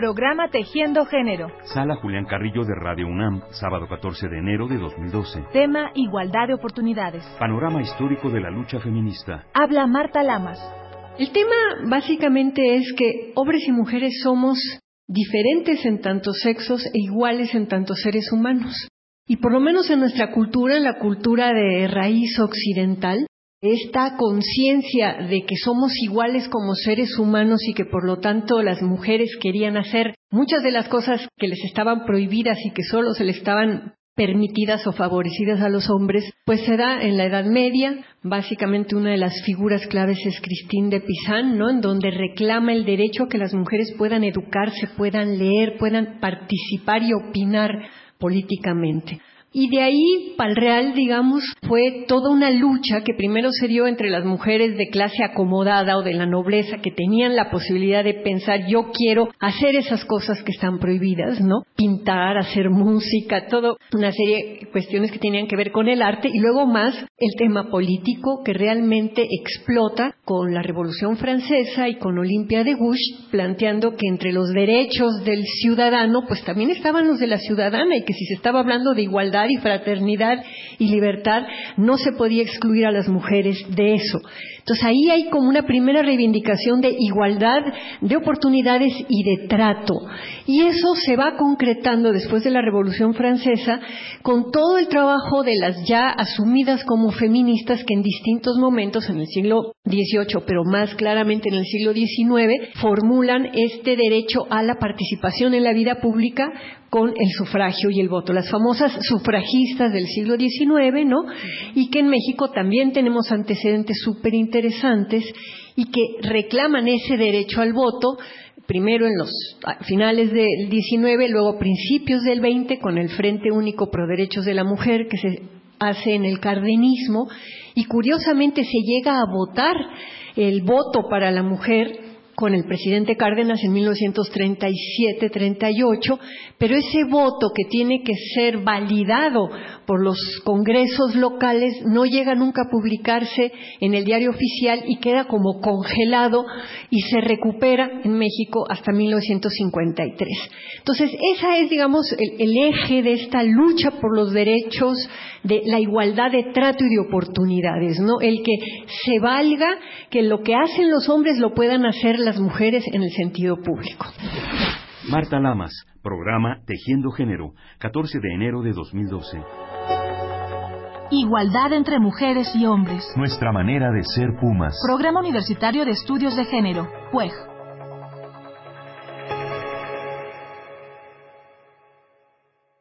Programa Tejiendo Género. Sala Julián Carrillo de Radio UNAM, sábado 14 de enero de 2012. Tema Igualdad de Oportunidades. Panorama histórico de la lucha feminista. Habla Marta Lamas. El tema básicamente es que hombres y mujeres somos diferentes en tantos sexos e iguales en tantos seres humanos. Y por lo menos en nuestra cultura, en la cultura de raíz occidental, esta conciencia de que somos iguales como seres humanos y que por lo tanto las mujeres querían hacer muchas de las cosas que les estaban prohibidas y que solo se les estaban permitidas o favorecidas a los hombres, pues se da en la Edad Media. Básicamente una de las figuras claves es Christine de Pizan, ¿no? En donde reclama el derecho a que las mujeres puedan educarse, puedan leer, puedan participar y opinar políticamente. Y de ahí, para el Real, digamos, fue toda una lucha que primero se dio entre las mujeres de clase acomodada o de la nobleza que tenían la posibilidad de pensar, yo quiero hacer esas cosas que están prohibidas, ¿no? Pintar, hacer música, todo una serie de cuestiones que tenían que ver con el arte y luego más el tema político que realmente explota con la Revolución Francesa y con Olimpia de Gouges, planteando que entre los derechos del ciudadano, pues también estaban los de la ciudadana y que si se estaba hablando de igualdad y fraternidad y libertad, no se podía excluir a las mujeres de eso. Entonces ahí hay como una primera reivindicación de igualdad de oportunidades y de trato. Y eso se va concretando después de la Revolución Francesa con todo el trabajo de las ya asumidas como feministas que en distintos momentos en el siglo XVIII, pero más claramente en el siglo XIX, formulan este derecho a la participación en la vida pública con el sufragio y el voto. Las famosas sufragistas del siglo XIX, ¿no? Y que en México también tenemos antecedentes súper interesantes y que reclaman ese derecho al voto, primero en los finales del XIX, luego principios del XX, con el Frente Único Pro Derechos de la Mujer, que se hace en el cardenismo, y curiosamente se llega a votar el voto para la mujer con el presidente Cárdenas en 1937-38, pero ese voto que tiene que ser validado por los congresos locales no llega nunca a publicarse en el diario oficial y queda como congelado y se recupera en México hasta 1953. Entonces, esa es, digamos, el, eje de esta lucha por los derechos de la igualdad de trato y de oportunidades, ¿no? El que se valga que lo que hacen los hombres lo puedan hacer las mujeres en el sentido público. Marta Lamas, programa Tejiendo Género, 14 de enero de 2012. Igualdad entre mujeres y hombres. Nuestra manera de ser Pumas. Programa Universitario de Estudios de Género, PUEG.